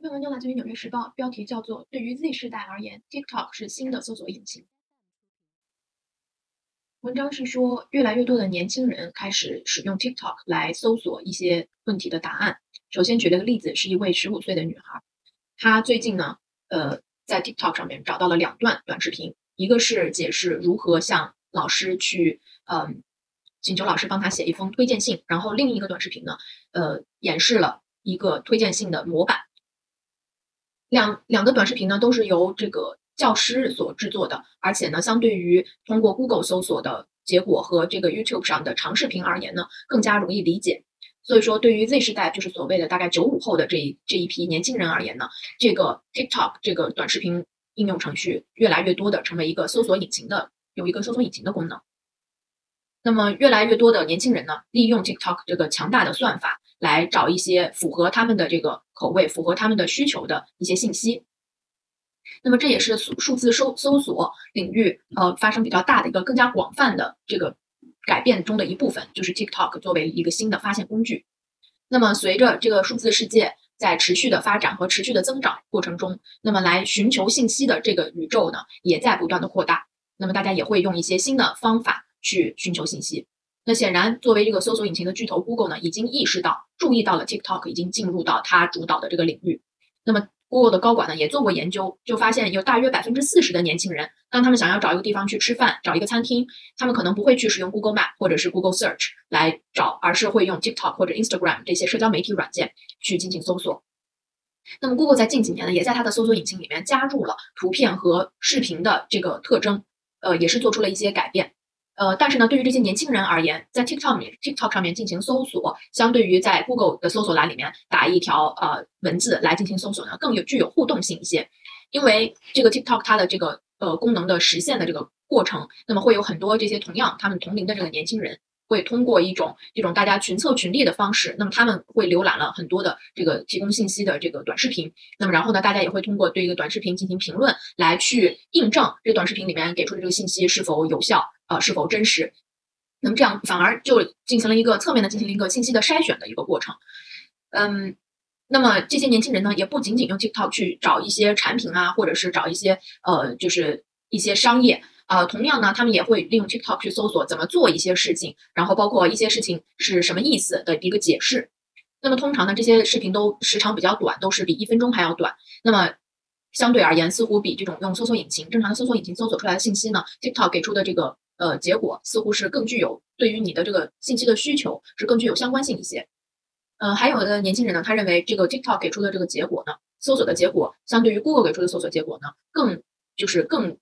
这篇文章来自于《纽约时报》，标题叫做“对于 Z 世代而言，TikTok 是新的搜索引擎”。文章是说，越来越多的年轻人开始使用 TikTok 来搜索一些问题的答案。首先举了个例子，是一位十五岁的女孩，她最近呢，呃，在 TikTok 上面找到了两段短视频，一个是解释如何向老师去，嗯，请求老师帮她写一封推荐信，然后另一个短视频呢，呃，演示了一个推荐信的模板。两两个短视频呢，都是由这个教师所制作的，而且呢，相对于通过 Google 搜索的结果和这个 YouTube 上的长视频而言呢，更加容易理解。所以说，对于 Z 世代，就是所谓的大概九五后的这一这一批年轻人而言呢，这个 TikTok 这个短视频应用程序越来越多的成为一个搜索引擎的，有一个搜索引擎的功能。那么，越来越多的年轻人呢，利用 TikTok 这个强大的算法来找一些符合他们的这个口味、符合他们的需求的一些信息。那么，这也是数数字搜搜索领域呃发生比较大的一个更加广泛的这个改变中的一部分，就是 TikTok 作为一个新的发现工具。那么，随着这个数字世界在持续的发展和持续的增长过程中，那么来寻求信息的这个宇宙呢，也在不断的扩大。那么，大家也会用一些新的方法。去寻求信息。那显然，作为这个搜索引擎的巨头，Google 呢，已经意识到、注意到了 TikTok 已经进入到它主导的这个领域。那么，Google 的高管呢，也做过研究，就发现有大约百分之四十的年轻人，当他们想要找一个地方去吃饭、找一个餐厅，他们可能不会去使用 Google Map 或者是 Google Search 来找，而是会用 TikTok 或者 Instagram 这些社交媒体软件去进行搜索。那么，Google 在近几年呢，也在它的搜索引擎里面加入了图片和视频的这个特征，呃，也是做出了一些改变。呃，但是呢，对于这些年轻人而言，在 TikTok 里 TikTok 上面进行搜索，相对于在 Google 的搜索栏里面打一条呃文字来进行搜索呢，更有具有互动性一些。因为这个 TikTok 它的这个呃功能的实现的这个过程，那么会有很多这些同样他们同龄的这个年轻人。会通过一种这种大家群策群力的方式，那么他们会浏览了很多的这个提供信息的这个短视频，那么然后呢，大家也会通过对一个短视频进行评论，来去印证这短视频里面给出的这个信息是否有效，呃，是否真实。那么这样反而就进行了一个侧面的进行了一个信息的筛选的一个过程。嗯，那么这些年轻人呢，也不仅仅用 TikTok 去找一些产品啊，或者是找一些呃，就是一些商业。呃，同样呢，他们也会利用 TikTok 去搜索怎么做一些事情，然后包括一些事情是什么意思的一个解释。那么通常呢，这些视频都时长比较短，都是比一分钟还要短。那么相对而言，似乎比这种用搜索引擎正常的搜索引擎搜索出来的信息呢，TikTok 给出的这个呃结果似乎是更具有对于你的这个信息的需求是更具有相关性一些。呃，还有的年轻人呢，他认为这个 TikTok 给出的这个结果呢，搜索的结果相对于 Google 给出的搜索结果呢，更就是更。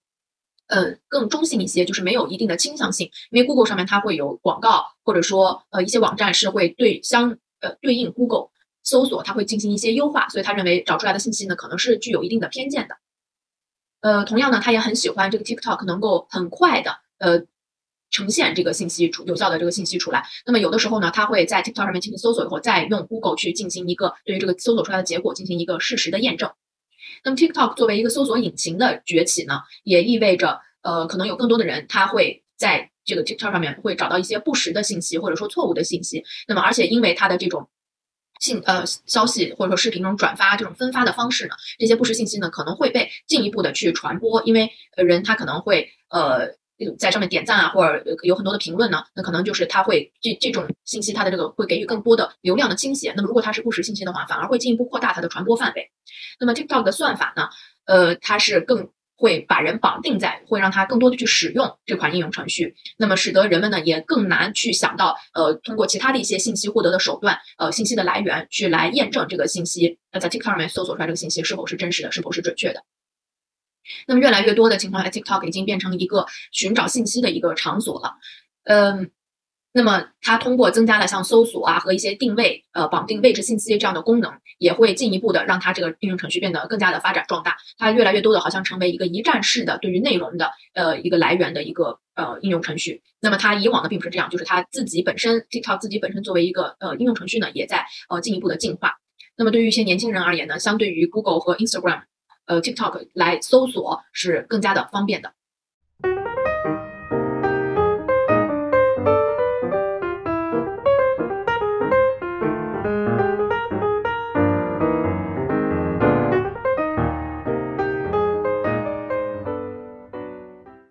呃，更中性一些，就是没有一定的倾向性，因为 Google 上面它会有广告，或者说呃一些网站是会对相呃对应 Google 搜索，它会进行一些优化，所以他认为找出来的信息呢可能是具有一定的偏见的。呃，同样呢，他也很喜欢这个 TikTok 能够很快的呃呈现这个信息出有效的这个信息出来。那么有的时候呢，他会在 TikTok 上面进行搜索以后，再用 Google 去进行一个对于这个搜索出来的结果进行一个事实的验证。那么 TikTok 作为一个搜索引擎的崛起呢，也意味着，呃，可能有更多的人他会在这个 TikTok 上面会找到一些不实的信息，或者说错误的信息。那么，而且因为它的这种信呃消息或者说视频中转发这种分发的方式呢，这些不实信息呢可能会被进一步的去传播，因为呃人他可能会呃。在上面点赞啊，或者有很多的评论呢，那可能就是他会这这种信息，它的这个会给予更多的流量的倾斜。那么如果它是不实信息的话，反而会进一步扩大它的传播范围。那么 TikTok 的算法呢，呃，它是更会把人绑定在，会让他更多的去使用这款应用程序，那么使得人们呢也更难去想到，呃，通过其他的一些信息获得的手段，呃，信息的来源去来验证这个信息，那在 TikTok 上面搜索出来这个信息是否是真实的，是否是准确的。那么越来越多的情况下，TikTok 已经变成一个寻找信息的一个场所了。嗯，那么它通过增加了像搜索啊和一些定位、呃绑定位置信息这样的功能，也会进一步的让它这个应用程序变得更加的发展壮大。它越来越多的好像成为一个一站式的对于内容的呃一个来源的一个呃应用程序。那么它以往的并不是这样，就是它自己本身 TikTok 自己本身作为一个呃应用程序呢，也在呃进一步的进化。那么对于一些年轻人而言呢，相对于 Google 和 Instagram。呃，TikTok 来搜索是更加的方便的。